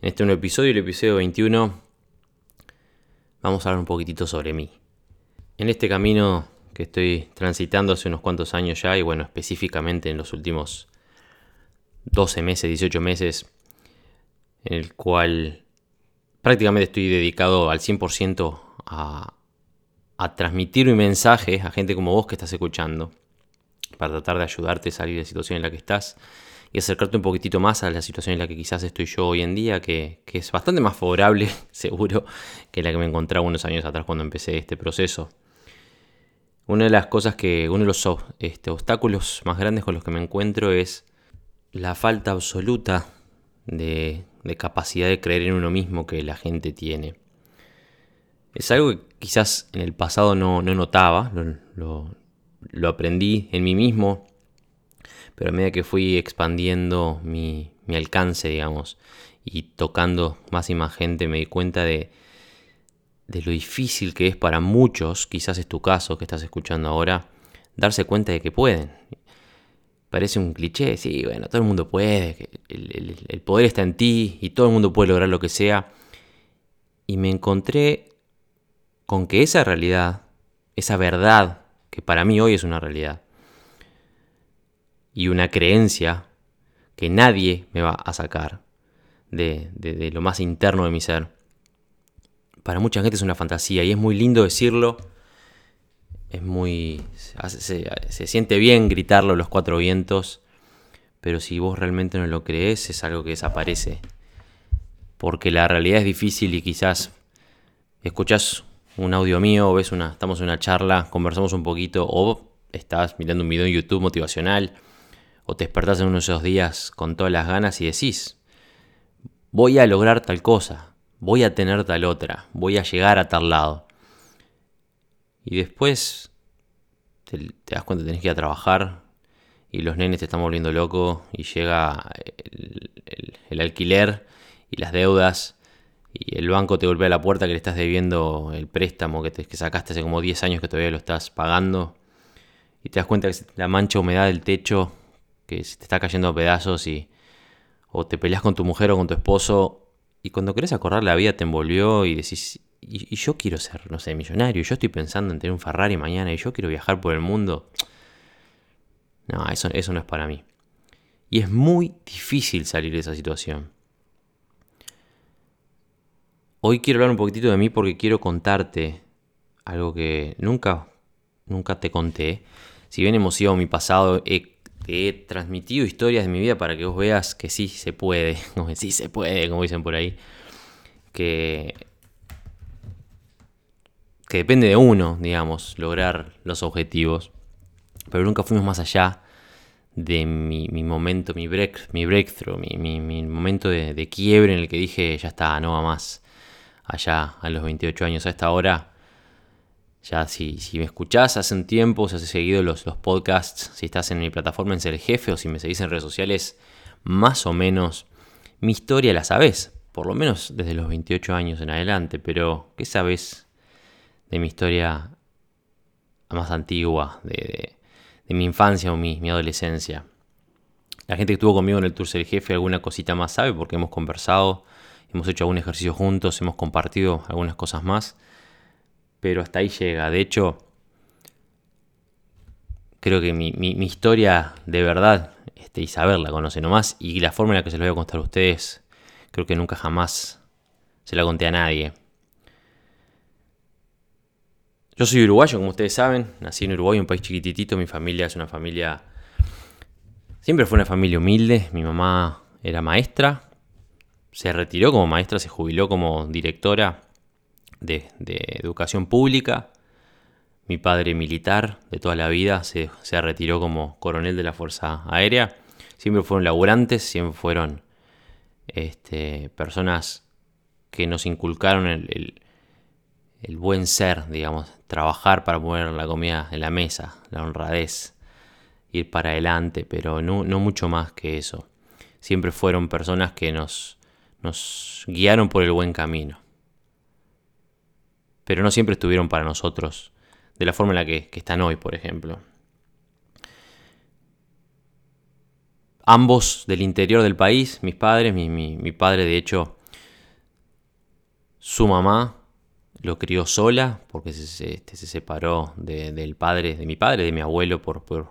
En este nuevo episodio, el episodio 21, vamos a hablar un poquitito sobre mí. En este camino que estoy transitando hace unos cuantos años ya, y bueno, específicamente en los últimos 12 meses, 18 meses, en el cual prácticamente estoy dedicado al 100% a, a transmitir mi mensaje a gente como vos que estás escuchando, para tratar de ayudarte a salir de la situación en la que estás y acercarte un poquitito más a la situación en la que quizás estoy yo hoy en día, que, es bastante más favorable, seguro, que la que me encontraba unos años atrás cuando empecé este proceso. Una de las cosas que, uno de los este, obstáculos más grandes con los que me encuentro es la falta absoluta de, capacidad de creer en uno mismo que la gente tiene. Es algo que quizás en el pasado no, no notaba, lo aprendí en mí mismo, pero a medida que fui expandiendo mi, alcance, digamos, y tocando más y más gente, me di cuenta de, lo difícil que es para muchos, quizás es tu caso que estás escuchando ahora, darse cuenta de que pueden. Parece un cliché, sí, bueno, todo el mundo puede, el poder está en ti y todo el mundo puede lograr lo que sea. Y me encontré con que esa realidad, esa verdad, que para mí hoy es una realidad, y una creencia que nadie me va a sacar de, de, lo más interno de mi ser. Para mucha gente es una fantasía y es muy lindo decirlo. Es muy. Se, se siente bien gritarlo los cuatro vientos. Pero si vos realmente no lo crees, es algo que desaparece. Porque la realidad es difícil y quizás escuchás un audio mío, ves una, estamos en una charla, conversamos un poquito, o estás mirando un video en YouTube motivacional, o te despertás en uno de esos días con todas las ganas y decís, voy a lograr tal cosa, voy a tener tal otra, voy a llegar a tal lado. Y después te, das cuenta que tenés que ir a trabajar y los nenes te están volviendo loco y llega el, alquiler y las deudas y el banco te golpea la puerta que le estás debiendo el préstamo que, te, que sacaste hace como 10 años que todavía lo estás pagando y te das cuenta que la mancha humedad del techo que se te está cayendo a pedazos y o te peleas con tu mujer o con tu esposo y cuando querés acordar la vida te envolvió y decís y, yo quiero ser, no sé, millonario, yo estoy pensando en tener un Ferrari mañana y yo quiero viajar por el mundo. No, eso, eso no es para mí. Y es muy difícil salir de esa situación. Hoy quiero hablar un poquitito de mí porque quiero contarte algo que nunca, nunca te conté. Si bien hemos ido a mi pasado, he te he transmitido historias de mi vida para que vos veas que sí se puede, como sí se puede, como dicen por ahí, que, que depende de uno, digamos, lograr los objetivos, pero nunca fuimos más allá de mi, momento, mi, break, mi breakthrough, mi momento de, de, quiebre en el que dije, ya está, no va más, allá a los 28 años, a esta hora ya si, si me escuchás hace un tiempo, si has seguido los, los podcasts, si estás en mi plataforma en Ser Jefe o si me seguís en redes sociales, más o menos mi historia la sabes, por lo menos desde los 28 años en adelante, pero ¿qué sabes de mi historia más antigua, de, mi infancia o mi, mi, adolescencia? La gente que estuvo conmigo en el Tour Ser Jefe alguna cosita más sabe porque hemos conversado, hemos hecho algún ejercicio juntos, hemos compartido algunas cosas más pero hasta ahí llega. De hecho, creo que mi, historia de verdad, este, Isabel la conoce nomás, y la forma en la que se lo voy a contar a ustedes, creo que nunca jamás se la conté a nadie. Yo soy uruguayo, como ustedes saben, nací en Uruguay, un país chiquititito, mi familia es una familia... Siempre fue una familia humilde, mi mamá era maestra, se retiró como maestra, se jubiló como directora de, educación pública. Mi padre militar de toda la vida se, se, retiró como coronel de la Fuerza Aérea. Siempre fueron laburantes, siempre fueron este, personas que nos inculcaron el, el, buen ser, digamos, trabajar para poner la comida en la mesa, la honradez, ir para adelante, pero no, no mucho más que eso. Siempre fueron personas que nos, nos guiaron por el buen camino. Pero no siempre estuvieron para nosotros de la forma en la que, están hoy, por ejemplo. Ambos del interior del país, mis padres, mi, padre de hecho, su mamá lo crió sola porque se, este, separó del padre, de mi padre, de mi abuelo por, por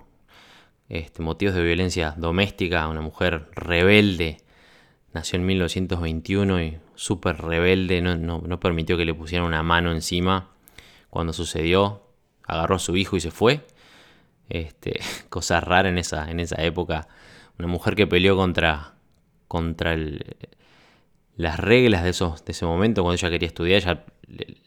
este, motivos de violencia doméstica, una mujer rebelde, nació en 1921 y súper rebelde, no, no, permitió que le pusieran una mano encima cuando sucedió, agarró a su hijo y se fue. Este, cosa rara en esa, en esa época. Una mujer que peleó contra, contra las reglas de, esos, de ese momento, cuando ella quería estudiar, ella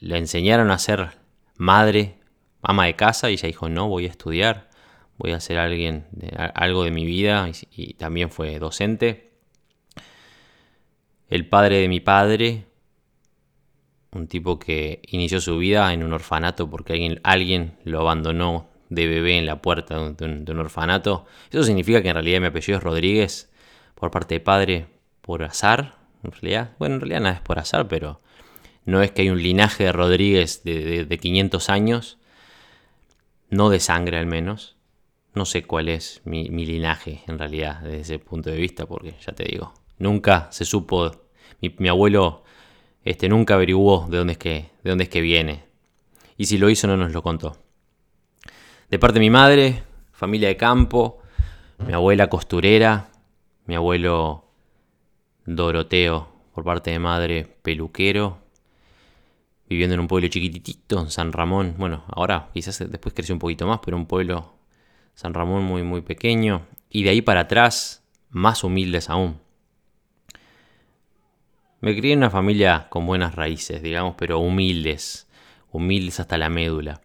le, enseñaron a ser madre, ama de casa, y ella dijo, no, voy a estudiar, voy a hacer alguien, algo de mi vida, y también fue docente. El padre de mi padre un tipo que inició su vida en un orfanato porque alguien, alguien lo abandonó de bebé en la puerta de un, orfanato. Eso significa que en realidad mi apellido es Rodríguez por parte de padre por azar. En realidad, bueno, en realidad nada es por azar, pero no es que hay un linaje de Rodríguez de, 500 años, no de sangre al menos. No sé cuál es mi, linaje en realidad desde ese punto de vista, porque ya te digo, nunca se supo. mi abuelo este, nunca averiguó de dónde, es que, de dónde es que viene. Y si lo hizo no nos lo contó. De parte de mi madre, familia de campo, mi abuela costurera, mi abuelo Doroteo, por parte de madre peluquero, viviendo en un pueblo chiquitito, en San Ramón. Bueno, ahora quizás después creció un poquito más, pero un pueblo San Ramón muy muy pequeño. Y de ahí para atrás, más humildes aún. Me crié en una familia con buenas raíces, digamos, pero humildes, humildes hasta la médula.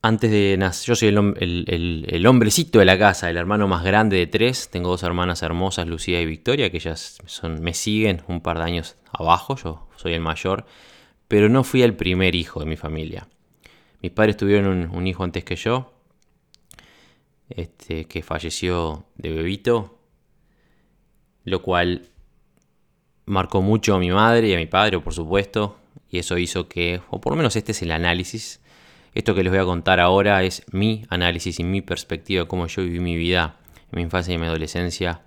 Antes de nacer, yo soy el, hombrecito de la casa, el hermano más grande de tres. Tengo dos hermanas hermosas, Lucía y Victoria, que ellas son, me siguen un par de años abajo. Yo soy el mayor, pero no fui el primer hijo de mi familia. Mis padres tuvieron un, hijo antes que yo, este, que falleció de bebito lo cual marcó mucho a mi madre y a mi padre, por supuesto, y eso hizo que, o por lo menos este es el análisis, esto que les voy a contar ahora es mi análisis y mi perspectiva de cómo yo viví mi vida en mi infancia y mi adolescencia.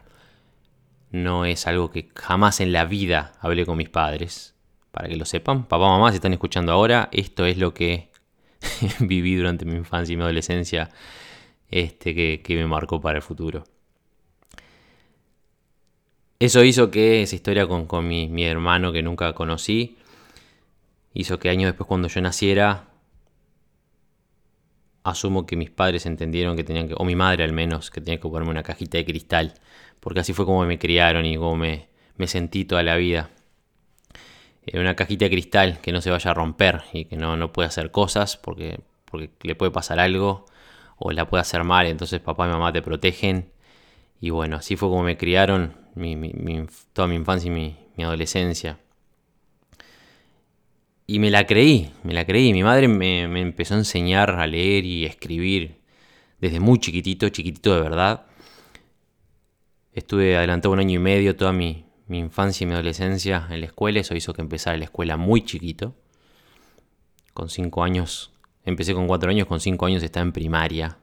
No es algo que jamás en la vida hablé con mis padres. Para que lo sepan, papá, mamá, si están escuchando ahora, esto es lo que viví durante mi infancia y mi adolescencia, este que, que me marcó para el futuro. Eso hizo que esa historia con, mi, hermano que nunca conocí, hizo que años después cuando yo naciera, asumo que mis padres entendieron que tenían que, o mi madre al menos, que tenía que ponerme una cajita de cristal, porque así fue como me criaron y como me, sentí toda la vida. una cajita de cristal que no se vaya a romper y que no, no puede hacer cosas porque, porque le puede pasar algo o la puede hacer mal, entonces papá y mamá te protegen. Y bueno, así fue como me criaron toda mi infancia y mi, adolescencia. Y me la creí, me la creí. Mi madre me, empezó a enseñar a leer y escribir desde muy chiquitito, chiquitito de verdad. Estuve adelantado un año y medio toda mi, mi infancia y mi adolescencia en la escuela. Eso hizo que empezara la escuela muy chiquito. Con cinco años, empecé con cuatro años, con cinco años estaba en primaria.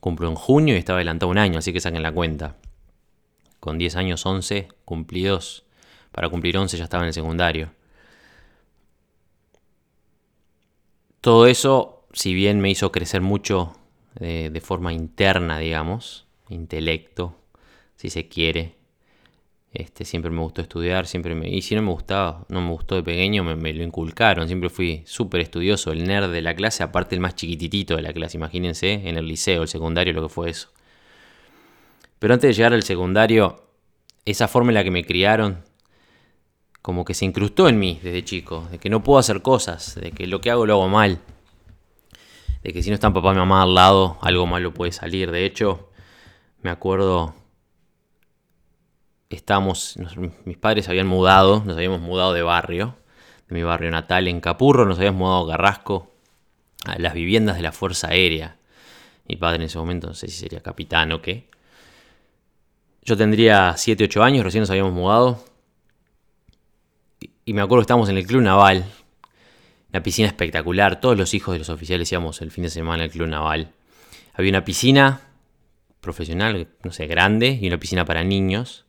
Cumplo en junio y estaba adelantado un año, así que saquen la cuenta con 10 años 11 cumplidos, para cumplir 11 ya estaba en el secundario. Todo eso, si bien me hizo crecer mucho eh, de forma interna, digamos, intelecto, si se quiere, este, siempre me gustó estudiar, siempre me, y si no me gustaba, no me gustó de pequeño, me, me lo inculcaron, siempre fui súper estudioso, el nerd de la clase, aparte el más chiquititito de la clase, imagínense, en el liceo, el secundario, lo que fue eso. Pero antes de llegar al secundario, esa forma en la que me criaron, como que se incrustó en mí desde chico, de que no puedo hacer cosas, de que lo que hago lo hago mal, de que si no están papá y mamá al lado, algo malo puede salir. De hecho, me acuerdo estábamos, mis padres habían mudado, nos habíamos mudado de barrio, de mi barrio natal en Capurro, nos habíamos mudado a Carrasco, a las viviendas de la Fuerza Aérea. Mi padre en ese momento, no sé si sería capitán o qué. Yo tendría 7, 8 años, recién nos habíamos mudado. Y me acuerdo que estábamos en el Club Naval, una piscina espectacular. Todos los hijos de los oficiales íbamos el fin de semana al Club Naval. Había una piscina profesional, no sé, grande, y una piscina para niños.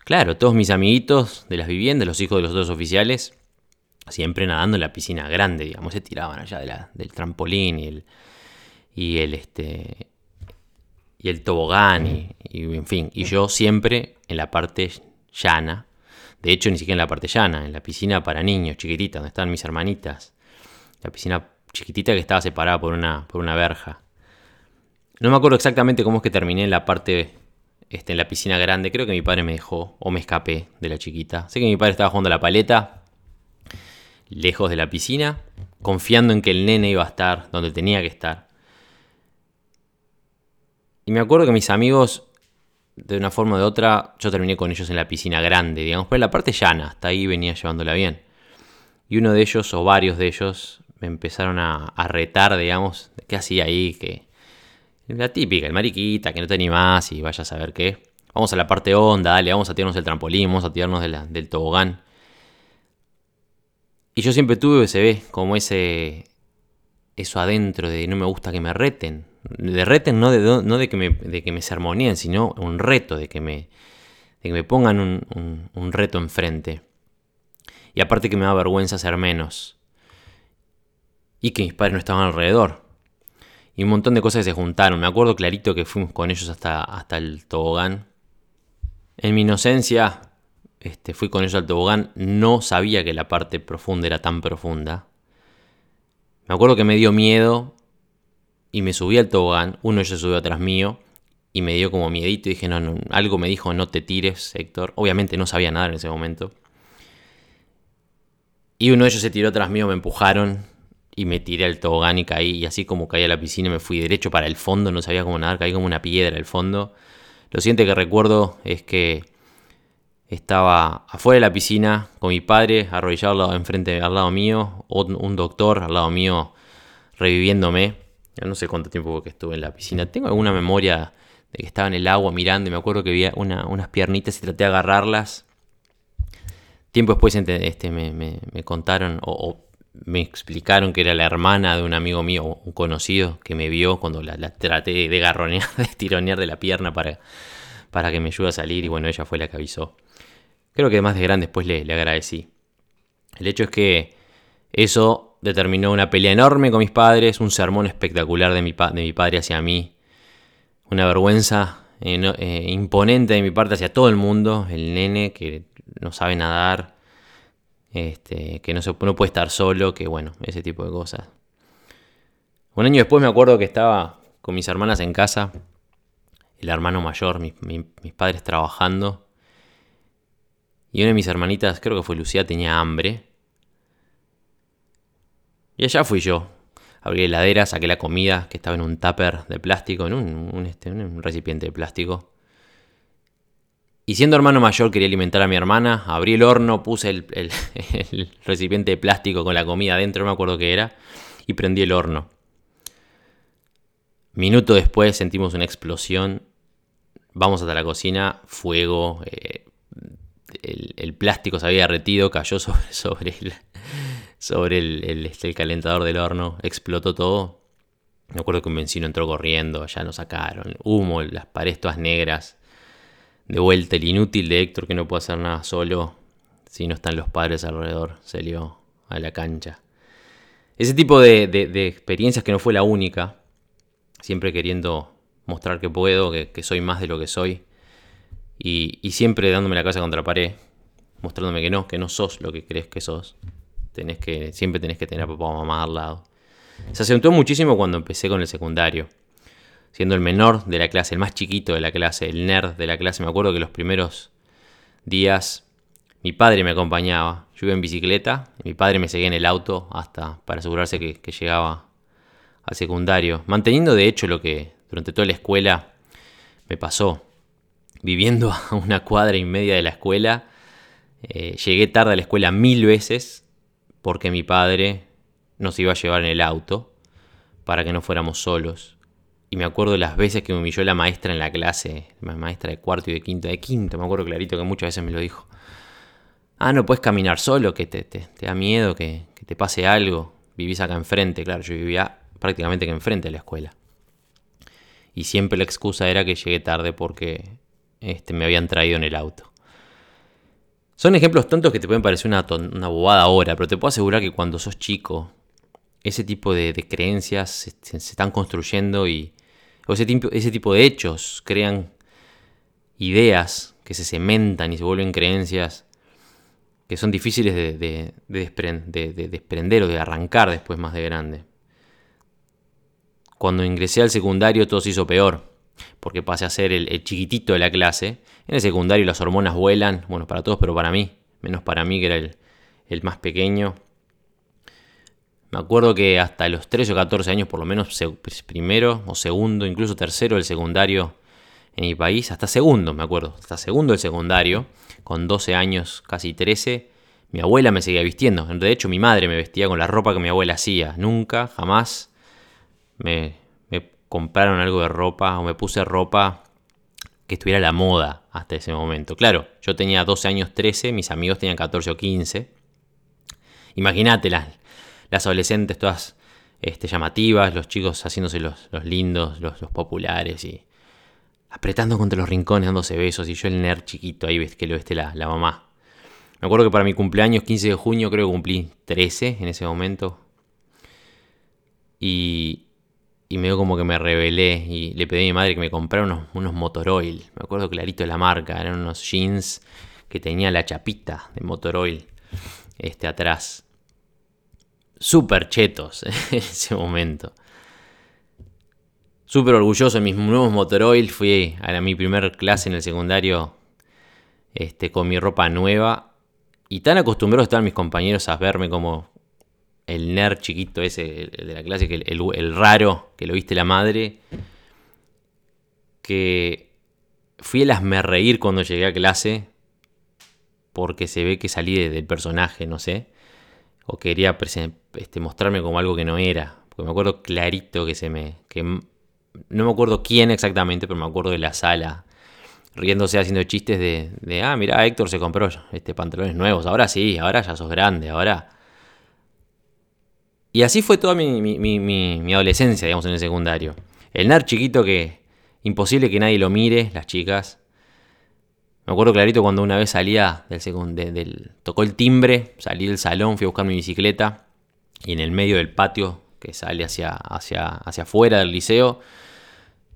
Claro, todos mis amiguitos de las viviendas, los hijos de los dos oficiales, siempre nadando en la piscina grande, digamos, se tiraban allá del trampolín y el, y el, este, y el tobogán, y, y, en fin, y yo siempre en la parte llana, de hecho ni siquiera en la parte llana, en la piscina para niños, chiquitita, donde estaban mis hermanitas, la piscina chiquitita que estaba separada por una, por una verja. No me acuerdo exactamente cómo es que terminé en la parte, este, en la piscina grande, creo que mi padre me dejó, o me escapé de la chiquita. Sé que mi padre estaba jugando a la paleta, lejos de la piscina, confiando en que el nene iba a estar donde tenía que estar. Y me acuerdo que mis amigos, de una forma o de otra, yo terminé con ellos en la piscina grande, digamos, pero en la parte llana, hasta ahí venía llevándola bien. Y uno de ellos, o varios de ellos, me empezaron a, retar, digamos, qué hacía ahí, que... La típica, el mariquita, que no te animás y vaya a saber qué. Vamos a la parte honda, dale, vamos a tirarnos el trampolín, vamos a tirarnos del tobogán. Y yo siempre tuve, se ve, como ese. Eso adentro de no me gusta que me reten. De reten no de, no de, que, me, de que me sermoneen, sino un reto, de que me, de que me pongan un, un, reto enfrente. Y aparte que me da vergüenza ser menos. Y que mis padres no estaban alrededor. Y un montón de cosas que se juntaron. Me acuerdo clarito que fuimos con ellos hasta, hasta el tobogán. En mi inocencia, este, fui con ellos al tobogán, no sabía que la parte profunda era tan profunda. Me acuerdo que me dio miedo y me subí al tobogán, uno de ellos subió atrás mío y me dio como miedito y dije, no, no, algo me dijo, no te tires, Héctor. Obviamente no sabía nada en ese momento. Y uno de ellos se tiró atrás mío, me empujaron y me tiré al tobogán y caí. Y así como caí a la piscina me fui derecho para el fondo, no sabía cómo nadar, caí como una piedra al fondo. Lo siguiente que recuerdo es que estaba afuera de la piscina con mi padre arrodillado enfrente al lado mío, un doctor al lado mío reviviéndome. No sé cuánto tiempo que estuve en la piscina. Tengo alguna memoria de que estaba en el agua mirando y me acuerdo que vi unas piernitas y traté de agarrarlas. Tiempo después este, me, contaron o, me explicaron que era la hermana de un amigo mío, un conocido, que me vio cuando la, traté de garronear, de tironear de la pierna para, para que me ayude a salir y bueno, ella fue la que avisó. Creo que más de grande después le, le agradecí. El hecho es que eso determinó una pelea enorme con mis padres, un sermón espectacular de mi, padre hacia mí, una vergüenza eh, eh, imponente de mi parte hacia todo el mundo, el nene que no sabe nadar, este, que no, se, no puede estar solo, que bueno, ese tipo de cosas. Un año después me acuerdo que estaba con mis hermanas en casa, el hermano mayor, mis padres trabajando, y una de mis hermanitas, creo que fue Lucía, tenía hambre. Y allá fui yo. Abrí la heladera, saqué la comida que estaba en un tupper de plástico, en un, este, recipiente de plástico. Y siendo hermano mayor quería alimentar a mi hermana, abrí el horno, puse el, el, recipiente de plástico con la comida adentro, no me acuerdo qué era, y prendí el horno. Minuto después sentimos una explosión, vamos hasta la cocina, fuego, eh, el, plástico se había derretido, cayó sobre, sobre, el, sobre este, el, calentador del horno, explotó todo. Me acuerdo que un vecino entró corriendo, ya nos sacaron, humo, las paredes todas negras. De vuelta, el inútil de Héctor que no puede hacer nada solo si no están los padres alrededor, salió a la cancha. Ese tipo de, experiencias que no fue la única, siempre queriendo mostrar que puedo, que soy más de lo que soy y, siempre dándome la casa contra la pared, mostrándome que no, que no sos lo que crees que sos. Tenés que, siempre tenés que tener a papá o mamá al lado. Se acentuó muchísimo cuando empecé con el secundario. Siendo el menor de la clase, el más chiquito de la clase, el nerd de la clase, me acuerdo que los primeros días mi padre me acompañaba. Yo iba en bicicleta mi padre me seguía en el auto hasta para asegurarse que, que llegaba al secundario. Manteniendo de hecho lo que durante toda la escuela me pasó viviendo a una cuadra y media de la escuela. Eh, llegué tarde a la escuela mil veces porque mi padre nos iba a llevar en el auto para que no fuéramos solos. Y me acuerdo las veces que me humilló la maestra en la clase, la maestra de cuarto y de quinto, de quinto, me acuerdo clarito que muchas veces me lo dijo. Ah, no puedes caminar solo, que te, te, da miedo, que, que, te pase algo. Vivís acá enfrente, claro, yo vivía prácticamente que enfrente de la escuela. Y siempre la excusa era que llegué tarde porque este, me habían traído en el auto. Son ejemplos tontos que te pueden parecer una, una bobada ahora, pero te puedo asegurar que cuando sos chico, ese tipo de, creencias se, están construyendo y o ese, ese tipo de hechos crean ideas que se cementan y se vuelven creencias que son difíciles de, desprender o de arrancar después más de grande. Cuando ingresé al secundario todo se hizo peor porque pasé a ser el, chiquitito de la clase. En el secundario las hormonas vuelan, bueno, para todos, pero para mí, menos para mí que era el, más pequeño. Me acuerdo que hasta los 13 o 14 años, por lo menos primero o segundo, incluso tercero del secundario en mi país, hasta segundo, me acuerdo, hasta segundo del secundario, con 12 años, casi 13, mi abuela me seguía vistiendo. De hecho, mi madre me vestía con la ropa que mi abuela hacía. Nunca, jamás me, compraron algo de ropa o me puse ropa que estuviera a la moda hasta ese momento. Claro, yo tenía 12 años, 13, mis amigos tenían 14 o 15. Imagínate las, las adolescentes todas este, llamativas, los chicos haciéndose los, lindos, los, populares y apretando contra los rincones, dándose besos y yo el nerd chiquito ahí ves que lo veste la, la mamá. Me acuerdo que para mi cumpleaños 15 de junio creo que cumplí 13 en ese momento. Y, y medio como que me rebelé y le pedí a mi madre que me comprara unos, unos Motoroil. Me acuerdo clarito de la marca, eran unos jeans que tenía la chapita de Motoroil este, atrás. Súper chetos en ese momento. Súper orgulloso de mis nuevos Motoroil. Fui a mi primer clase en el secundario este, con mi ropa nueva. Y tan acostumbrados estaban mis compañeros a verme como el nerd chiquito ese de la clase, que el, raro que lo viste la madre, que fui a me reír cuando llegué a clase, porque se ve que salí del personaje, no sé, o quería este, mostrarme como algo que no era, porque me acuerdo clarito que se me... Que, no me acuerdo quién exactamente, pero me acuerdo de la sala riéndose haciendo chistes de, de ah, mira, Héctor se compró este pantalones nuevos, ahora sí, ahora ya sos grande, ahora y así fue toda mi, adolescencia, digamos, en el secundario. El nerd chiquito que imposible que nadie lo mire, las chicas. Me acuerdo clarito cuando una vez salía del, del tocó el timbre, salí del salón, fui a buscar mi bicicleta y en el medio del patio que sale hacia, hacia, hacia afuera del liceo,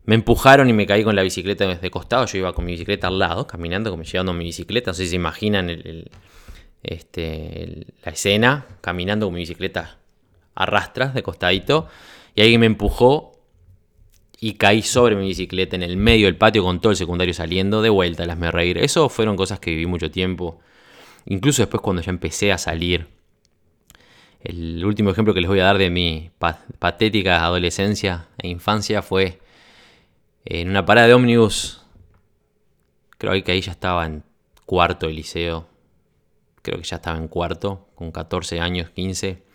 me empujaron y me caí con la bicicleta de costado. Yo iba con mi bicicleta al lado, caminando, como llevando mi bicicleta. No sé si se imaginan este, la escena, caminando con mi bicicleta arrastras de costadito y alguien me empujó y caí sobre mi bicicleta en el medio del patio con todo el secundario saliendo de vuelta, las me reír. Eso fueron cosas que viví mucho tiempo. Incluso después cuando ya empecé a salir. El último ejemplo que les voy a dar de mi patética adolescencia e infancia fue en una parada de ómnibus. Creo que ahí ya estaba en cuarto de liceo. Creo que ya estaba en cuarto, con 14 años, 15.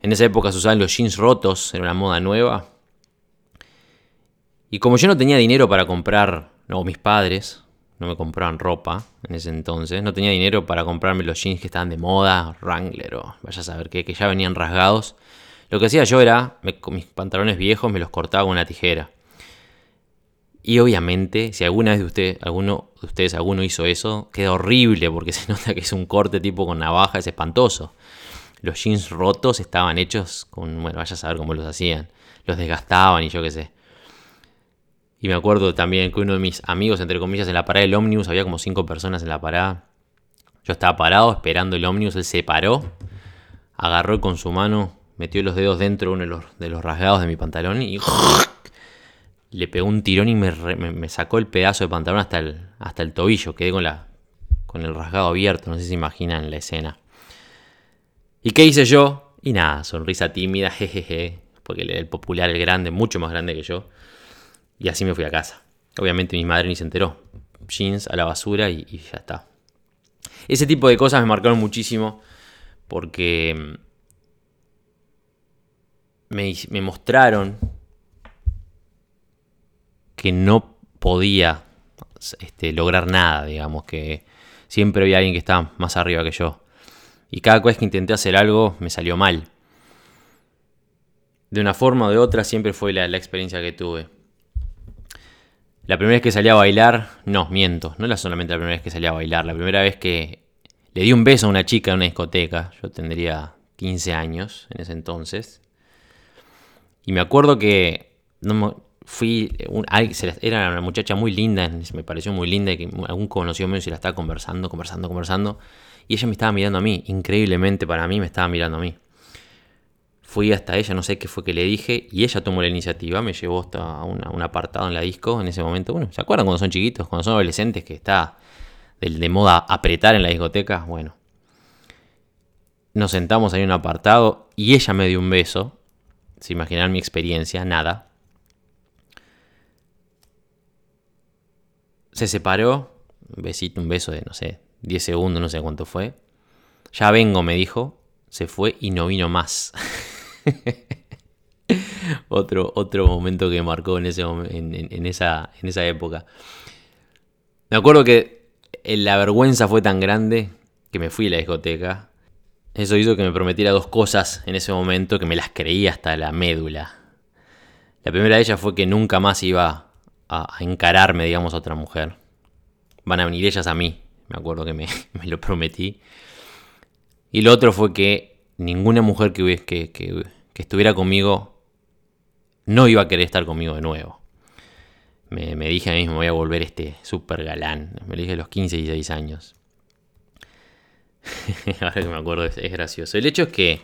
En esa época se usaban los jeans rotos, era una moda nueva. Y como yo no tenía dinero para comprar, no, mis padres no me compraban ropa en ese entonces, no tenía dinero para comprarme los jeans que estaban de moda, Wrangler o vaya a saber qué, que ya venían rasgados. Lo que hacía yo era, con mis pantalones viejos me los cortaba con una tijera. Y obviamente, si alguna vez de usted, alguno de ustedes alguno hizo eso, queda horrible porque se nota que es un corte tipo con navaja, es espantoso los jeans rotos estaban hechos con, bueno, vaya a saber cómo los hacían, los desgastaban y yo qué sé. Y me acuerdo también que uno de mis amigos, entre comillas, en la parada del ómnibus, había como cinco personas en la parada. Yo estaba parado esperando el ómnibus, él se paró, agarró con su mano, metió los dedos dentro de uno de los, de los rasgados de mi pantalón y le pegó un tirón y me, sacó el pedazo de pantalón hasta el, hasta el tobillo. Quedé con, la, con el rasgado abierto, no sé si imaginan la escena. ¿Y qué hice yo? Y nada, sonrisa tímida, jejeje, porque el popular, el grande, mucho más grande que yo. Y así me fui a casa. Obviamente mi madre ni se enteró. jeans a la basura y, ya está. Ese tipo de cosas me marcaron muchísimo porque me, me mostraron que no podía este, lograr nada, digamos, que siempre había alguien que estaba más arriba que yo. Y cada vez que intenté hacer algo me salió mal. De una forma o de otra siempre fue la, la experiencia que tuve. La primera vez que salí a bailar, no, miento, no era solamente la primera vez que salí a bailar, la primera vez que le di un beso a una chica en una discoteca, yo tendría 15 años en ese entonces. Y me acuerdo que no, fui, era una muchacha muy linda, me pareció muy linda, que algún conocido mío se la estaba conversando, conversando, conversando, y ella me estaba mirando a mí, increíblemente para mí me estaba mirando a mí. Fui hasta ella, no sé qué fue que le dije, y ella tomó la iniciativa, me llevó hasta un apartado en la disco en ese momento. Bueno, ¿se acuerdan cuando son chiquitos, cuando son adolescentes, que está de, moda apretar en la discoteca? Bueno, nos sentamos ahí en un apartado y ella me dio un beso. Se imaginan mi experiencia, nada. Se separó, un besito, un beso de, no sé, 10 segundos, no sé cuánto fue. Ya vengo, me dijo, se fue y no vino más. otro, otro momento que marcó en, ese, en, esa, en esa época. Me acuerdo que la vergüenza fue tan grande que me fui a la discoteca. Eso hizo que me prometiera dos cosas en ese momento que me las creí hasta la médula. La primera de ellas fue que nunca más iba a, encararme, digamos, a otra mujer. Van a venir ellas a mí, me acuerdo que me, lo prometí. Y lo otro fue que ninguna mujer que, que, que, que, estuviera conmigo no iba a querer estar conmigo de nuevo. Me, me dije a mí mismo, voy a volver este super galán. Me lo dije a los 15 y 16 años. Ahora que me acuerdo es, es gracioso. El hecho es que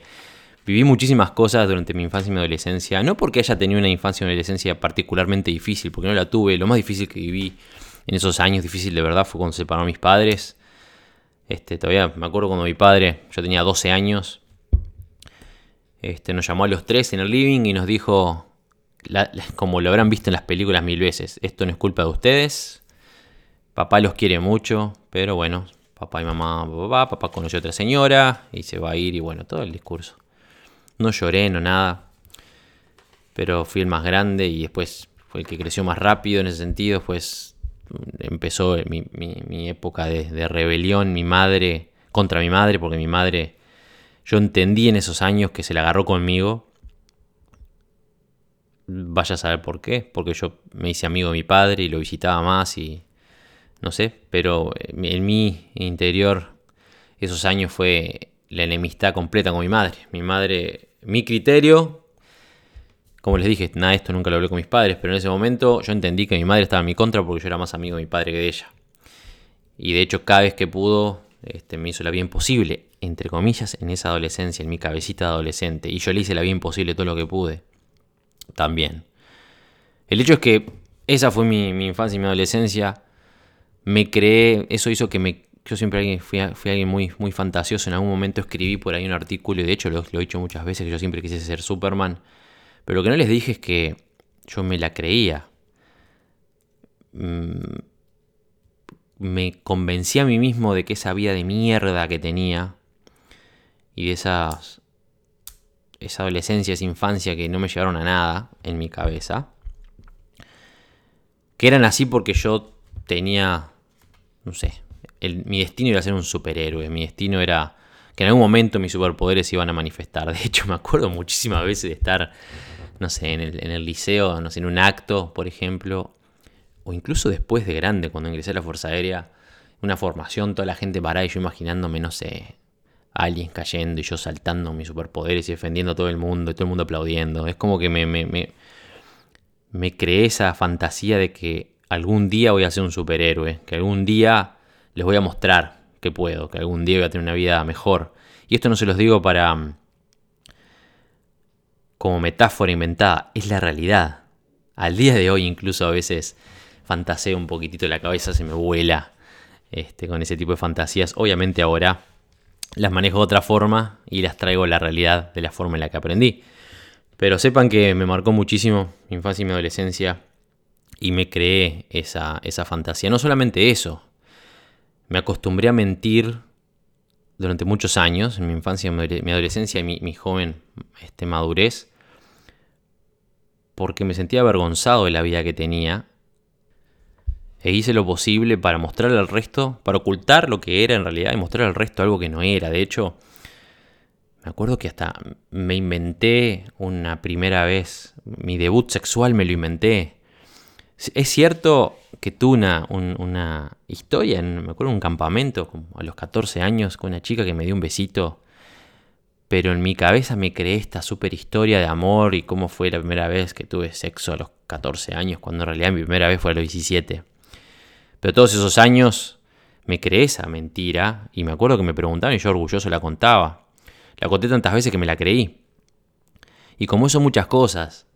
Viví muchísimas cosas durante mi infancia y mi adolescencia, no porque haya tenido una infancia y una adolescencia particularmente difícil, porque no la tuve, lo más difícil que viví en esos años, difícil de verdad, fue cuando se separaron mis padres. Este, todavía me acuerdo cuando mi padre, yo tenía 12 años, este, nos llamó a los tres en el living y nos dijo, como lo habrán visto en las películas mil veces, esto no es culpa de ustedes, papá los quiere mucho, pero bueno, papá y mamá, papá, papá conoció a otra señora y se va a ir y bueno, todo el discurso. No lloré, no nada. Pero fui el más grande y después fue el que creció más rápido en ese sentido. Pues empezó mi, época de, rebelión, mi madre, contra mi madre, porque mi madre, yo entendí en esos años que se la agarró conmigo. Vaya a saber por qué, porque yo me hice amigo de mi padre y lo visitaba más y no sé, pero en mi interior esos años fue la enemistad completa con mi madre. Mi madre, mi criterio, como les dije, nada esto nunca lo hablé con mis padres, pero en ese momento yo entendí que mi madre estaba en mi contra porque yo era más amigo de mi padre que de ella. Y de hecho cada vez que pudo, este, me hizo la bien posible, entre comillas, en esa adolescencia, en mi cabecita de adolescente. Y yo le hice la bien posible todo lo que pude. También. El hecho es que esa fue mi, infancia y mi adolescencia. Me creé, eso hizo que me yo siempre fui, alguien muy, muy fantasioso. En algún momento escribí por ahí un artículo, y de hecho lo, he dicho muchas veces, que yo siempre quise ser Superman. Pero lo que no les dije es que yo me la creía. Mm, me convencí a mí mismo de que esa vida de mierda que tenía y de esas, esa adolescencia, esa infancia que no me llevaron a nada en mi cabeza, que eran así porque yo tenía, no sé, mi destino era ser un superhéroe, mi destino era que en algún momento mis superpoderes iban a manifestar. De hecho, me acuerdo muchísimas veces de estar, no sé, en el, liceo, no sé, en un acto, por ejemplo, o incluso después de grande, cuando ingresé a la Fuerza Aérea, una formación, toda la gente parada y yo imaginándome, no sé, alguien cayendo y yo saltando mis superpoderes y defendiendo a todo el mundo y todo el mundo aplaudiendo. Es como que me, me, me, me creé esa fantasía de que algún día voy a ser un superhéroe, que algún día les voy a mostrar que puedo, que algún día voy a tener una vida mejor. Y esto no se los digo para mm, como metáfora inventada, es la realidad. Al día de hoy incluso a veces fantaseo un poquitito la cabeza, se me vuela este, con ese tipo de fantasías. Obviamente ahora las manejo de otra forma y las traigo a la realidad de la forma en la que aprendí. Pero sepan que me marcó muchísimo mi infancia y mi adolescencia y me creé esa, esa fantasía. No solamente eso, me acostumbré a mentir durante muchos años, en mi infancia, mi adolescencia y mi, joven este, madurez, porque me sentía avergonzado de la vida que tenía. E hice lo posible para mostrarle al resto, para ocultar lo que era en realidad y mostrar al resto algo que no era. De hecho, me acuerdo que hasta me inventé una primera vez, mi debut sexual me lo inventé. Es cierto que tuve una, historia, en, me acuerdo, un campamento a los 14 años con una chica que me dio un besito, pero en mi cabeza me creé esta super historia de amor y cómo fue la primera vez que tuve sexo a los 14 años, cuando en realidad mi primera vez fue a los 17. Pero todos esos años me creé esa mentira y me acuerdo que me preguntaban y yo orgulloso la contaba. La conté tantas veces que me la creí. Y como eso muchas cosas,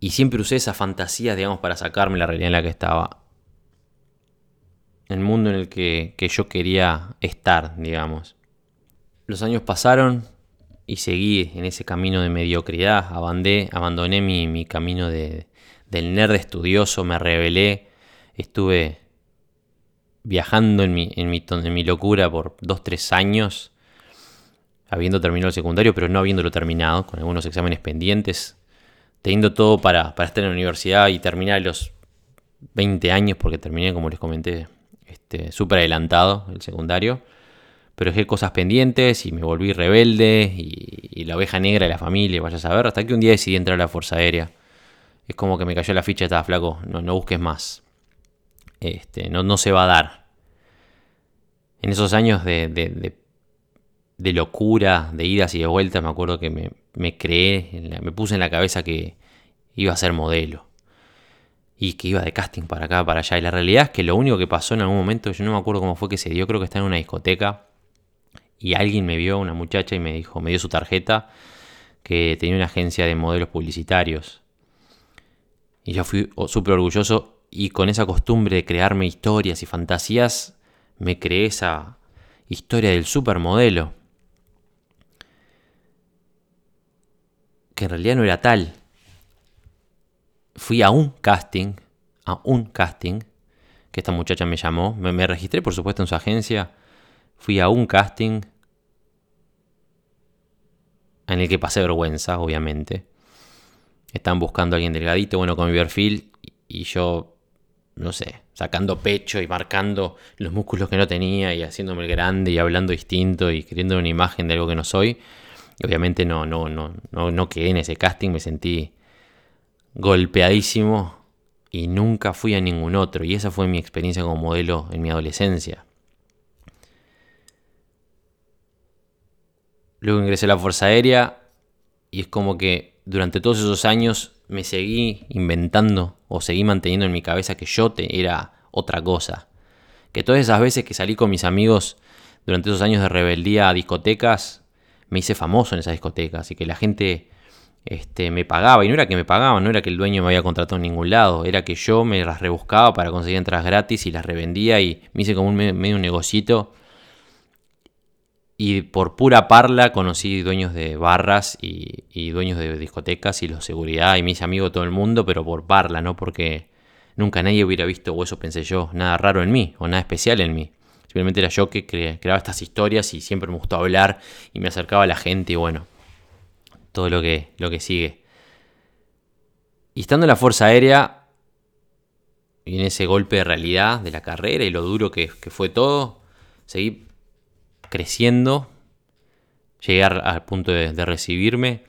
y siempre usé esa fantasía, digamos, para sacarme la realidad en la que estaba. El mundo en el que, yo quería estar, digamos. Los años pasaron y seguí en ese camino de mediocridad. Abandoné, abandoné mi, camino de, del nerd estudioso, me rebelé. Estuve viajando en mi, en mi, en mi locura por dos, tres años, habiendo terminado el secundario, pero no habiéndolo terminado, con algunos exámenes pendientes teniendo todo para, estar en la universidad y terminar los 20 años, porque terminé, como les comenté, este, súper adelantado el secundario. Pero dejé cosas pendientes y me volví rebelde y, la oveja negra de la familia, vaya a saber, hasta que un día decidí entrar a la Fuerza Aérea. Es como que me cayó la ficha, estaba flaco, no, no busques más. Este, no, no se va a dar. En esos años de, de locura, de idas y de vueltas, me acuerdo que me, me creé, me puse en la cabeza que iba a ser modelo. Y que iba de casting para acá, para allá. Y la realidad es que lo único que pasó en algún momento, yo no me acuerdo cómo fue que se dio, creo que estaba en una discoteca. Y alguien me vio, una muchacha, y me dijo, me dio su tarjeta, que tenía una agencia de modelos publicitarios. Y yo fui súper orgulloso y con esa costumbre de crearme historias y fantasías, me creé esa historia del supermodelo. que en realidad no era tal. Fui a un casting, a un casting, que esta muchacha me llamó, me, registré por supuesto en su agencia, fui a un casting en el que pasé vergüenza, obviamente. Estaban buscando a alguien delgadito, bueno, con mi perfil, y yo, no sé, sacando pecho y marcando los músculos que no tenía y haciéndome el grande y hablando distinto y queriendo una imagen de algo que no soy obviamente no, no, no, no, no quedé en ese casting, me sentí golpeadísimo y nunca fui a ningún otro. Y esa fue mi experiencia como modelo en mi adolescencia. Luego ingresé a la Fuerza Aérea y es como que durante todos esos años me seguí inventando o seguí manteniendo en mi cabeza que yo te era otra cosa. Que todas esas veces que salí con mis amigos durante esos años de rebeldía a discotecas, me hice famoso en esa discoteca, así que la gente este, me pagaba, y no era que me pagaban, no era que el dueño me había contratado en ningún lado, era que yo me las rebuscaba para conseguir entradas gratis y las revendía y me hice como un medio un negocito. Y por pura parla conocí dueños de barras y, dueños de discotecas y los seguridad y me hice amigo de todo el mundo, pero por parla, no porque nunca nadie hubiera visto, o eso pensé yo, nada raro en mí o nada especial en mí. Simplemente era yo que creaba estas historias y siempre me gustó hablar y me acercaba a la gente y bueno, todo lo que, lo que sigue. Y estando en la Fuerza Aérea y en ese golpe de realidad de la carrera y lo duro que, fue todo, seguí creciendo, llegué al punto de, recibirme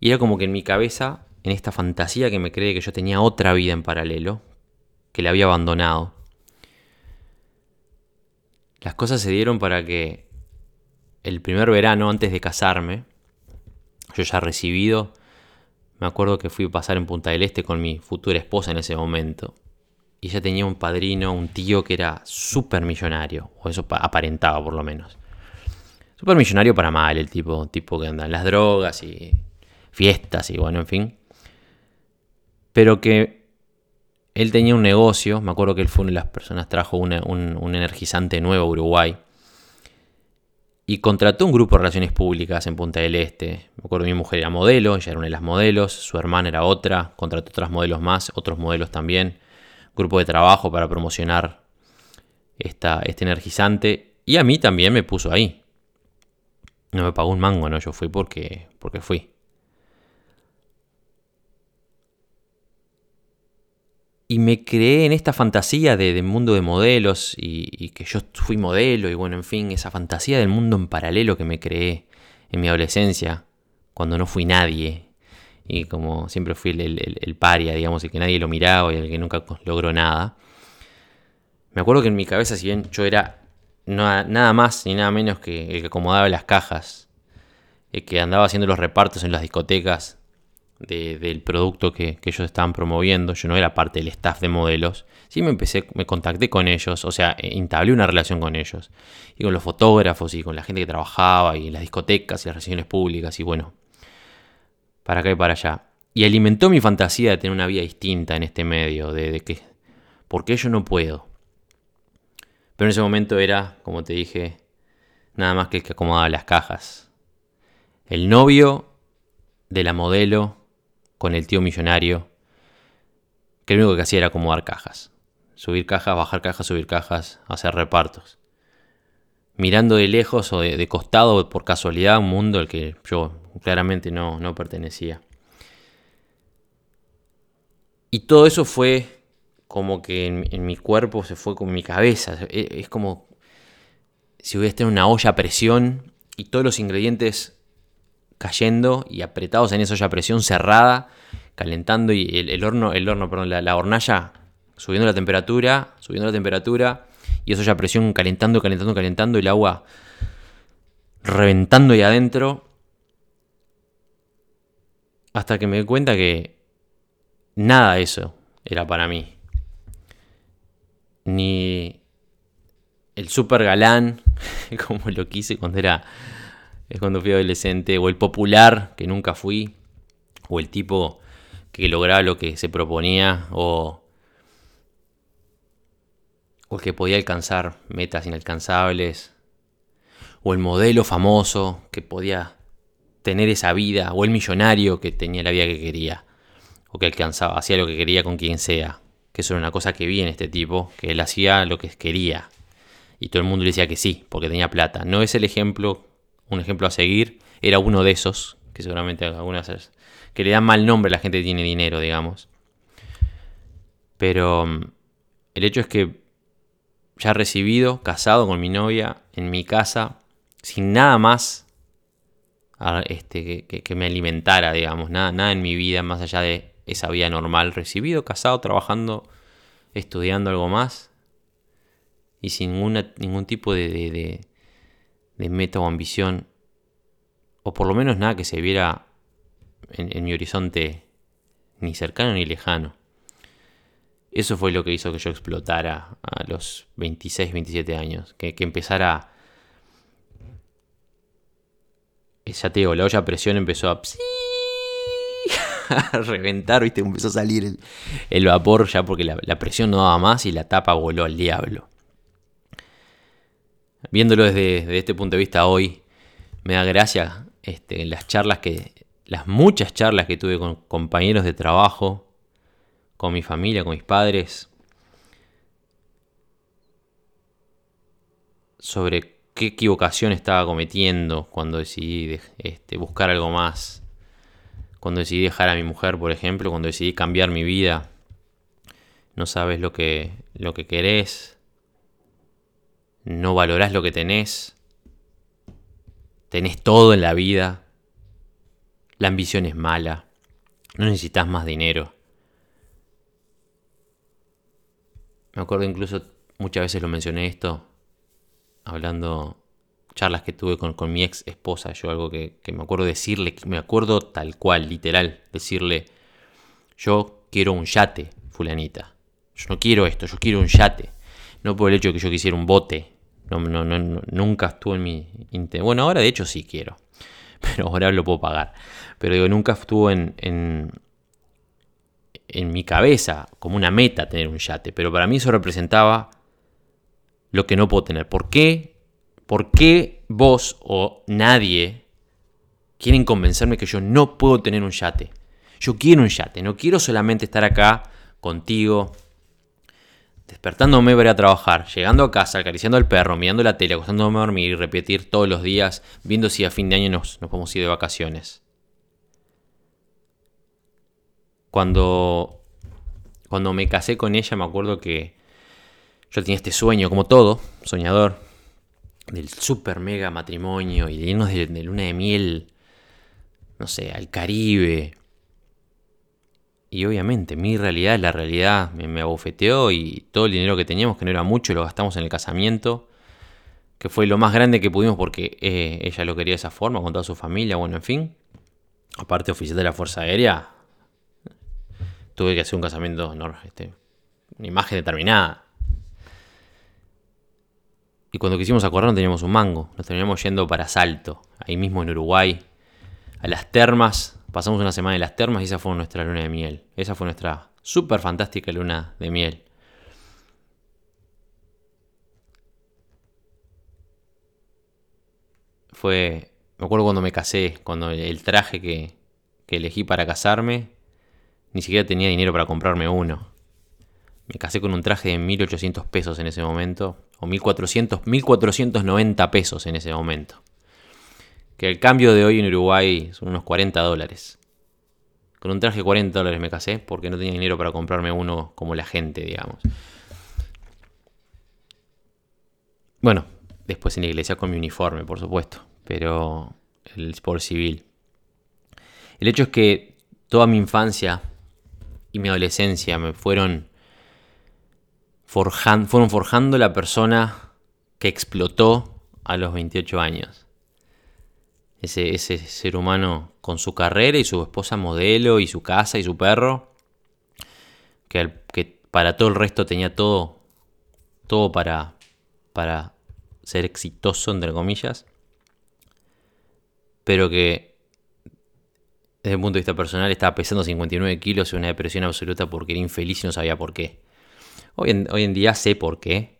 y era como que en mi cabeza, en esta fantasía que me creé que yo tenía otra vida en paralelo, que la había abandonado las cosas se dieron para que el primer verano antes de casarme, yo ya recibido, me acuerdo que fui a pasar en Punta del Este con mi futura esposa en ese momento. Y ella tenía un padrino, un tío que era súper millonario, o eso aparentaba por lo menos. Súper millonario para mal, el tipo, tipo que anda en las drogas y fiestas y bueno, en fin. Pero que él tenía un negocio, me acuerdo que él fue una de las personas, trajo un, energizante nuevo a Uruguay. y contrató un grupo de relaciones públicas en Punta del Este. Me acuerdo mi mujer era modelo, ella era una de las modelos, su hermana era otra, contrató otras modelos más, otros modelos también. Grupo de trabajo para promocionar esta, este energizante. Y a mí también me puso ahí. No me pagó un mango, no, yo fui porque, porque fui. y me creé en esta fantasía de, mundo de modelos y, que yo fui modelo y bueno, en fin, esa fantasía del mundo en paralelo que me creé en mi adolescencia, cuando no fui nadie y como siempre fui el, paria, digamos, el que nadie lo miraba y el que nunca logró nada. Me acuerdo que en mi cabeza, si bien yo era nada más ni nada menos que el que acomodaba las cajas, el que andaba haciendo los repartos en las discotecas del producto que, ellos estaban promoviendo. Yo no era parte del staff de modelos. Sí me empecé, me contacté con ellos, o sea, entablé una relación con ellos. Y con los fotógrafos y con la gente que trabajaba y en las discotecas y las relaciones públicas y bueno, para acá y para allá. Y alimentó mi fantasía de tener una vida distinta en este medio, de que, porque yo no puedo. Pero en ese momento era, como te dije, nada más que el que acomodaba las cajas. El novio de la modelo con el tío millonario, que lo único que hacía era acomodar cajas. Subir cajas, bajar cajas, subir cajas, hacer repartos. Mirando de lejos o de, costado por casualidad un mundo al que yo claramente no, no pertenecía. Y todo eso fue como que en, mi cuerpo se fue con mi cabeza. Es, es como si hubiera tenido una olla a presión y todos los ingredientes cayendo y apretados en esa olla a presión cerrada, calentando y el, horno, el horno, perdón, la, hornalla subiendo la temperatura, subiendo la temperatura y esa olla a presión calentando, calentando, calentando el agua reventando ahí adentro hasta que me di cuenta que nada de eso era para mí. Ni el super galán, como lo quise cuando era cuando fui adolescente, o el popular, que nunca fui, o el tipo que lograba lo que se proponía, o, o el que podía alcanzar metas inalcanzables, o el modelo famoso que podía tener esa vida, o el millonario que tenía la vida que quería, o que alcanzaba, hacía lo que quería con quien sea, que eso era una cosa que vi en este tipo, que él hacía lo que quería, y todo el mundo le decía que sí, porque tenía plata. No es el ejemplo un ejemplo a seguir, era uno de esos, que seguramente algunas que le dan mal nombre a la gente que tiene dinero, digamos. Pero mm, el hecho es que ya recibido, casado con mi novia, en mi casa, sin nada más este, que, me alimentara, digamos, nada, nada en mi vida más allá de esa vida normal, recibido, casado, trabajando, estudiando algo más y sin ningún tipo de de meta o ambición, o por lo menos nada que se viera en, mi horizonte ni cercano ni lejano. Eso fue lo que hizo que yo explotara a los 26, 27 años, que, empezara... Ya te digo, la olla a presión empezó a... a reventar, ¿viste? Empezó a salir el, vapor ya porque la, la, presión no daba más y la tapa voló al diablo viéndolo desde, este punto de vista hoy, me da gracia este, las charlas que, las muchas charlas que tuve con compañeros de trabajo, con mi familia, con mis padres, sobre qué equivocación estaba cometiendo cuando decidí este, buscar algo más, cuando decidí dejar a mi mujer, por ejemplo, cuando decidí cambiar mi vida. No sabes lo que, lo que querés, no valorás lo que tenés, tenés todo en la vida, la ambición es mala, no necesitas más dinero. Me acuerdo incluso, muchas veces lo mencioné esto, hablando, charlas que tuve con, mi ex esposa, yo algo que, me acuerdo decirle, me acuerdo tal cual, literal, decirle, yo quiero un yate, fulanita. Yo no quiero esto, yo quiero un yate. No por el hecho de que yo quisiera un bote, no, no, no, nunca estuvo en mi... Bueno, ahora de hecho sí quiero. Pero ahora lo puedo pagar. Pero digo, nunca estuvo en, en, en mi cabeza como una meta tener un yate. Pero para mí eso representaba lo que no puedo tener. ¿Por qué? ¿Por qué vos o nadie quieren convencerme que yo no puedo tener un yate? Yo quiero un yate, no quiero solamente estar acá contigo, despertándome para ir a trabajar, llegando a casa, acariciando al perro, mirando la tele, acostándome a dormir y repetir todos los días, viendo si a fin de año nos, nos podemos ir de vacaciones. Cuando, cuando me casé con ella me acuerdo que yo tenía este sueño, como todo, soñador, del super mega matrimonio y de irnos de, luna de miel, no sé, al Caribe, y obviamente mi realidad, la realidad, me, me, abofeteó y todo el dinero que teníamos, que no era mucho, lo gastamos en el casamiento, que fue lo más grande que pudimos porque eh, ella lo quería de esa forma, con toda su familia, bueno, en fin. Aparte, oficial de la Fuerza Aérea, tuve que hacer un casamiento, no, este, una imagen determinada. Y cuando quisimos acordar no teníamos un mango, nos terminamos yendo para Salto, ahí mismo en Uruguay, a las termas Pasamos una semana en las termas y esa fue nuestra luna de miel. Esa fue nuestra súper fantástica luna de miel. Fue, me acuerdo cuando me casé, cuando el traje que, que elegí para casarme, ni siquiera tenía dinero para comprarme uno. Me casé con un traje de 1800 pesos en ese momento, o 1400, 1490 pesos en ese momento que el cambio de hoy en Uruguay son unos 40 dólares. Con un traje de 40 dólares me casé porque no tenía dinero para comprarme uno como la gente, digamos. Bueno, después en la iglesia con mi uniforme, por supuesto, pero el por civil. El hecho es que toda mi infancia y mi adolescencia me fueron fueron forjando la persona que explotó a los 28 años ese, ser humano con su carrera y su esposa modelo y su casa y su perro, que, que para todo el resto tenía todo, todo para, para ser exitoso, entre comillas, pero que desde el punto de vista personal estaba pesando 59 kilos en una depresión absoluta porque era infeliz y no sabía por qué. Hoy en, día sé por qué.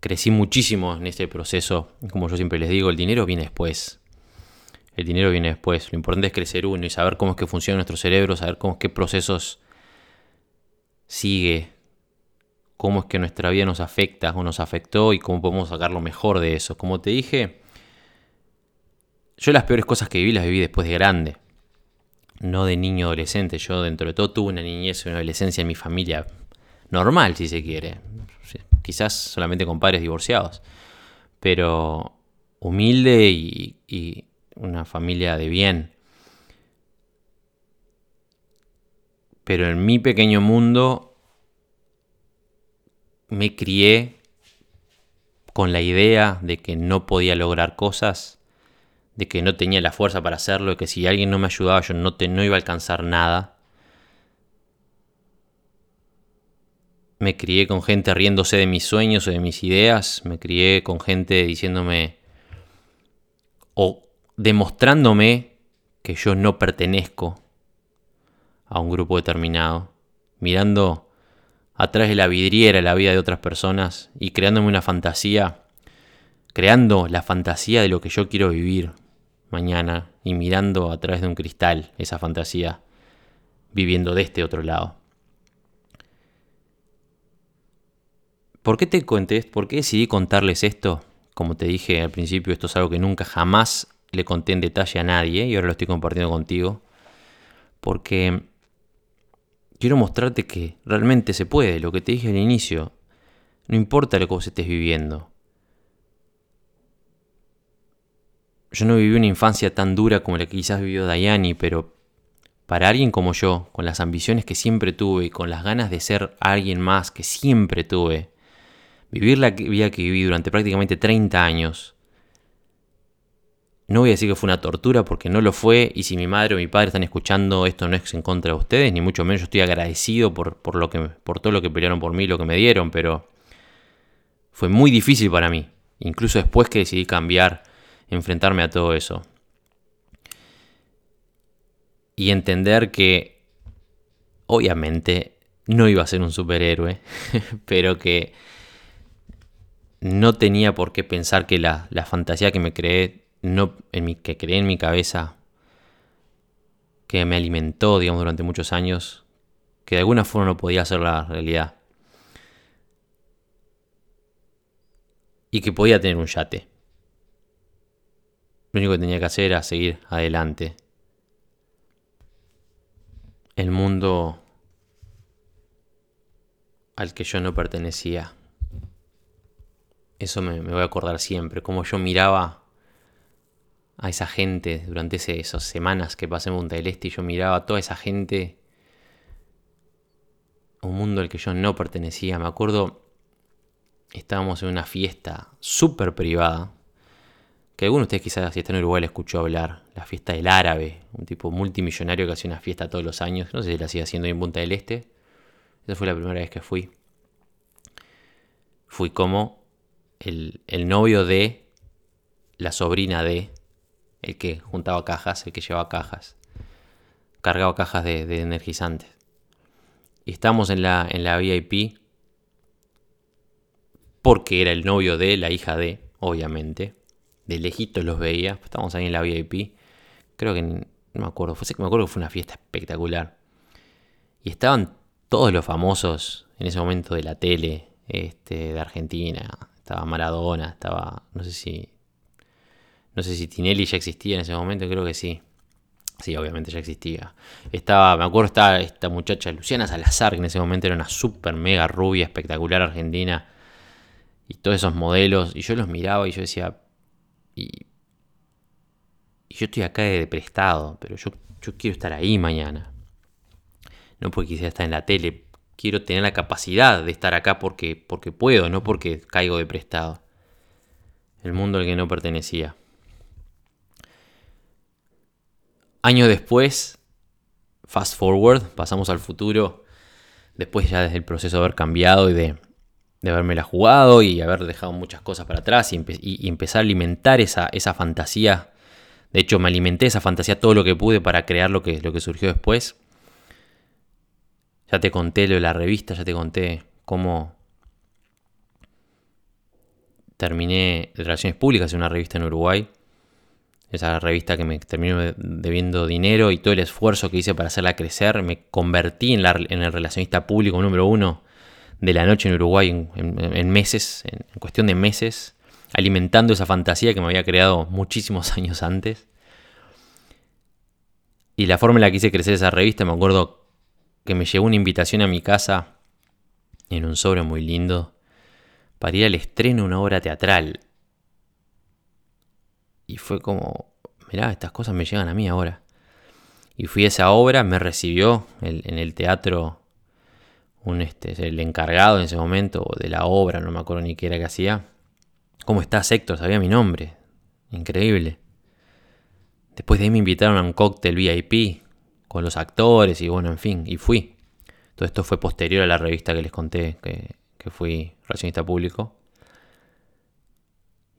Crecí muchísimo en este proceso. Como yo siempre les digo, el dinero viene después. El dinero viene después. Lo importante es crecer uno y saber cómo es que funciona nuestro cerebro, saber cómo qué procesos sigue, cómo es que nuestra vida nos afecta o nos afectó y cómo podemos sacar lo mejor de eso. Como te dije, yo las peores cosas que viví las viví después de grande, no de niño adolescente. Yo dentro de todo tuve una niñez y una adolescencia en mi familia normal, si se quiere. Quizás solamente con padres divorciados, pero humilde y una familia de bien. Pero en mi pequeño mundo me crié con la idea de que no podía lograr cosas, de que no tenía la fuerza para hacerlo, de que si alguien no me ayudaba yo no, te, no iba a alcanzar nada. Me crié con gente riéndose de mis sueños o de mis ideas, me crié con gente diciéndome o demostrándome que yo no pertenezco a un grupo determinado, mirando atrás de la vidriera la vida de otras personas y creándome una fantasía, creando la fantasía de lo que yo quiero vivir mañana y mirando a través de un cristal esa fantasía, viviendo de este otro lado. ¿Por qué te conté, por qué decidí contarles esto? Como te dije al principio, esto es algo que nunca jamás le conté en detalle a nadie y ahora lo estoy compartiendo contigo. Porque quiero mostrarte que realmente se puede, lo que te dije al inicio. No importa lo que vos estés viviendo. Yo no viví una infancia tan dura como la que quizás vivió Dayani, pero para alguien como yo, con las ambiciones que siempre tuve y con las ganas de ser alguien más que siempre tuve, vivir la vida que viví durante prácticamente 30 años, no voy a decir que fue una tortura porque no lo fue y si mi madre o mi padre están escuchando esto no es en contra de ustedes, ni mucho menos yo estoy agradecido por, por, lo que, por todo lo que pelearon por mí, lo que me dieron, pero fue muy difícil para mí, incluso después que decidí cambiar, enfrentarme a todo eso. Y entender que obviamente no iba a ser un superhéroe, pero que no tenía por qué pensar que la, fantasía que me creé, no, en mi, que creé en mi cabeza, que me alimentó, digamos, durante muchos años, que de alguna forma no podía ser la realidad. Y que podía tener un yate. Lo único que tenía que hacer era seguir adelante. El mundo al que yo no pertenecía. Eso me, voy a acordar siempre, como yo miraba a esa gente durante esas semanas que pasé en Punta del Este y yo miraba a toda esa gente, un mundo al que yo no pertenecía. Me acuerdo, estábamos en una fiesta súper privada, que alguno de ustedes quizás si está en Uruguay le escuchó hablar, la fiesta del árabe, un tipo multimillonario que hacía una fiesta todos los años, no sé si la sigue haciendo en Punta del Este, esa fue la primera vez que fui. Fui como el, novio de la sobrina de el que juntaba cajas, el que llevaba cajas, cargaba cajas de, energizantes. Y estábamos en la, en la VIP porque era el novio de la hija de, obviamente. De lejitos los veía. Estábamos ahí en la VIP. Creo que no me acuerdo. Me acuerdo que fue una fiesta espectacular. Y estaban todos los famosos en ese momento de la tele este, de Argentina. Estaba Maradona, estaba, no sé si, no sé si Tinelli ya existía en ese momento, creo que sí. Sí, obviamente ya existía. Estaba, me acuerdo, estaba esta muchacha Luciana Salazar, que en ese momento era una super mega rubia, espectacular argentina. Y todos esos modelos. Y yo los miraba y yo decía. Y, yo estoy acá de prestado, pero yo, yo quiero estar ahí mañana. No porque quisiera estar en la tele, quiero tener la capacidad de estar acá porque, porque puedo, no porque caigo de prestado. El mundo al que no pertenecía. Años después, fast forward, pasamos al futuro, después ya desde el proceso de haber cambiado y de, de haberme la jugado y haber dejado muchas cosas para atrás y, empezar a alimentar esa, esa, fantasía. De hecho, me alimenté esa fantasía todo lo que pude para crear lo que, lo que surgió después. Ya te conté lo de la revista, ya te conté cómo terminé Relaciones Públicas en una revista en Uruguay. Esa revista que me terminó debiendo dinero y todo el esfuerzo que hice para hacerla crecer. Me convertí en, el relacionista público número uno de la noche en Uruguay en, meses, en, cuestión de meses, alimentando esa fantasía que me había creado muchísimos años antes. Y la forma en la que hice crecer esa revista, me acuerdo que me llegó una invitación a mi casa en un sobre muy lindo para ir al estreno de una obra teatral. Y fue como, mirá, estas cosas me llegan a mí ahora. Y fui a esa obra, me recibió en el teatro este, el encargado en ese momento de la obra, no me acuerdo ni qué era que hacía. ¿Cómo estás, Héctor? Sabía mi nombre. Increíble. Después de ahí me invitaron a un cóctel VIP con los actores y bueno, en fin, y fui. Todo esto fue posterior a la revista que les conté que, fui relacionista público.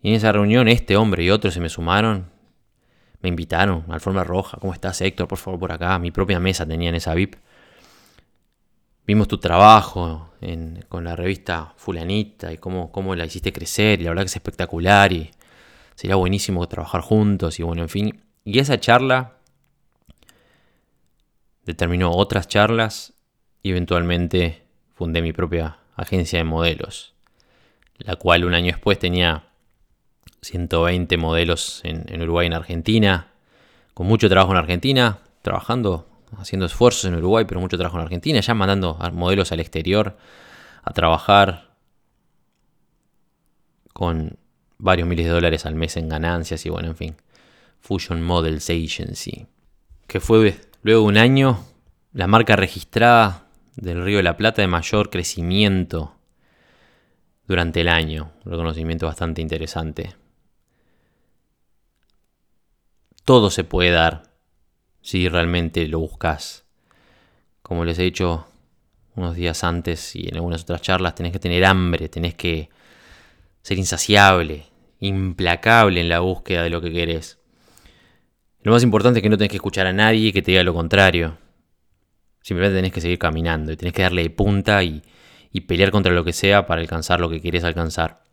Y en esa reunión este hombre y otros se me sumaron, me invitaron, al forma roja, ¿cómo estás Héctor? Por favor, por acá. Mi propia mesa tenía en esa VIP. Vimos tu trabajo con la revista Fulanita y cómo, cómo la hiciste crecer y la verdad que es espectacular y sería buenísimo trabajar juntos y bueno, en fin. Y esa charla determinó otras charlas y eventualmente fundé mi propia agencia de modelos, la cual un año después tenía 120 modelos en, Uruguay y en Argentina, con mucho trabajo en Argentina, trabajando, haciendo esfuerzos en Uruguay, pero mucho trabajo en Argentina, ya mandando modelos al exterior a trabajar con varios miles de dólares al mes en ganancias y bueno, en fin, Fusion Models Agency, que fue Luego de un año, la marca registrada del Río de la Plata de mayor crecimiento durante el año. Un reconocimiento bastante interesante. Todo se puede dar si realmente lo buscas. Como les he dicho unos días antes y en algunas otras charlas, tenés que tener hambre, tenés que ser insaciable, implacable en la búsqueda de lo que querés. Lo más importante es que no tenés que escuchar a nadie que te diga lo contrario. Simplemente tenés que seguir caminando y tenés que darle punta y, pelear contra lo que sea para alcanzar lo que querés alcanzar.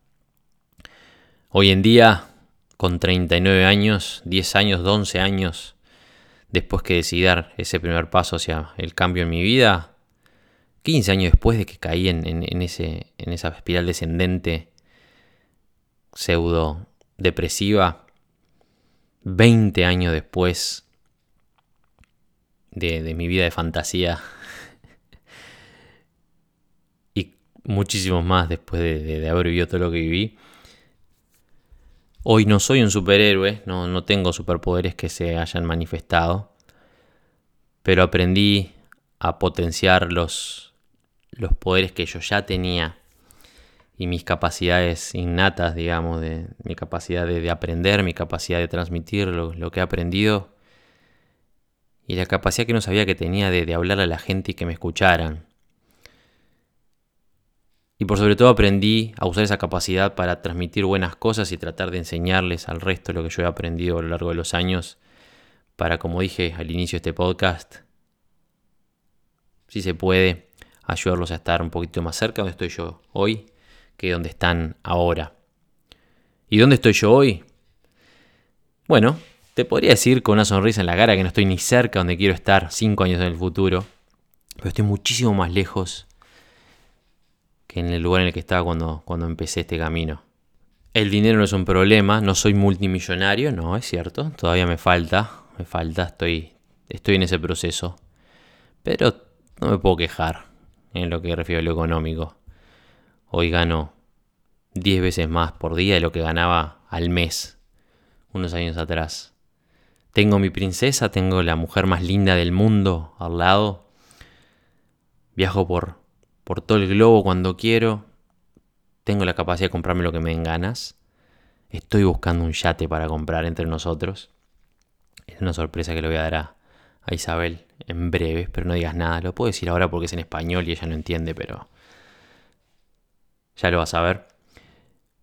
Hoy en día, con 39 años, 10 años, 11 años, después que decidí dar ese primer paso hacia el cambio en mi vida, 15 años después de que caí en, ese, en esa espiral descendente pseudo depresiva, 20 años después de, mi vida de fantasía y muchísimos más después de, haber vivido todo lo que viví. Hoy no soy un superhéroe, no, no tengo superpoderes que se hayan manifestado, pero aprendí a potenciar los, los poderes que yo ya tenía y mis capacidades innatas, digamos, de mi capacidad de, aprender, mi capacidad de transmitir lo, que he aprendido y la capacidad que no sabía que tenía de, de, hablar a la gente y que me escucharan. Y por sobre todo aprendí a usar esa capacidad para transmitir buenas cosas y tratar de enseñarles al resto lo que yo he aprendido a lo largo de los años para, como dije al inicio de este podcast, si se puede, ayudarlos a estar un poquito más cerca donde estoy yo hoy que donde están ahora. ¿Y dónde estoy yo hoy? Bueno, te podría decir con una sonrisa en la cara que no estoy ni cerca donde quiero estar cinco años en el futuro, pero estoy muchísimo más lejos que en el lugar en el que estaba cuando, cuando empecé este camino. El dinero no es un problema, no soy multimillonario, no, es cierto, todavía me falta, me falta, estoy, estoy en ese proceso. Pero no me puedo quejar en lo que refiero a lo económico. Hoy gano 10 veces más por día de lo que ganaba al mes unos años atrás. Tengo mi princesa, tengo la mujer más linda del mundo al lado. Viajo por, por todo el globo cuando quiero. Tengo la capacidad de comprarme lo que me den ganas. Estoy buscando un yate para comprar entre nosotros. Es una sorpresa que le voy a dar a, a Isabel en breve, pero no digas nada. Lo puedo decir ahora porque es en español y ella no entiende, pero ya lo vas a ver.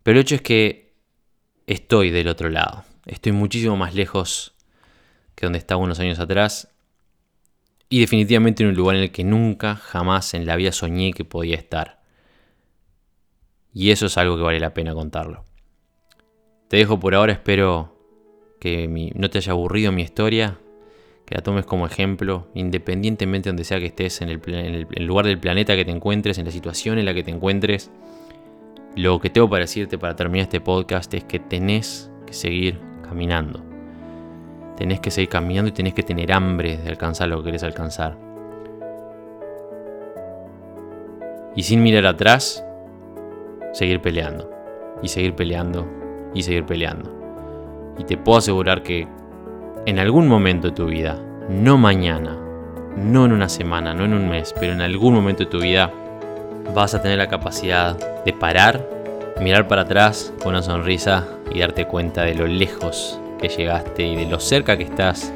Pero el hecho es que estoy del otro lado. Estoy muchísimo más lejos que donde estaba unos años atrás. Y definitivamente en un lugar en el que nunca, jamás en la vida soñé que podía estar. Y eso es algo que vale la pena contarlo. Te dejo por ahora, espero que no te haya aburrido mi historia, que la tomes como ejemplo, independientemente de donde sea que estés, en el lugar del planeta que te encuentres, en la situación en la que te encuentres. Lo que tengo para decirte para terminar este podcast es que tenés que seguir caminando. Tenés que seguir caminando y tenés que tener hambre de alcanzar lo que querés alcanzar. Y sin mirar atrás, seguir peleando. Y seguir peleando. Y seguir peleando. Y te puedo asegurar que en algún momento de tu vida, no mañana, no en una semana, no en un mes, pero en algún momento de tu vida, vas a tener la capacidad de parar, mirar para atrás con una sonrisa y darte cuenta de lo lejos que llegaste y de lo cerca que estás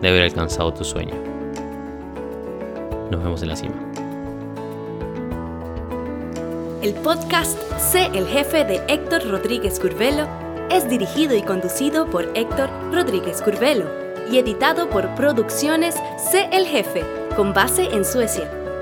de haber alcanzado tu sueño. Nos vemos en la cima. El podcast Sé el jefe de Héctor Rodríguez Curvelo es dirigido y conducido por Héctor Rodríguez Curvelo y editado por Producciones Sé el jefe con base en Suecia.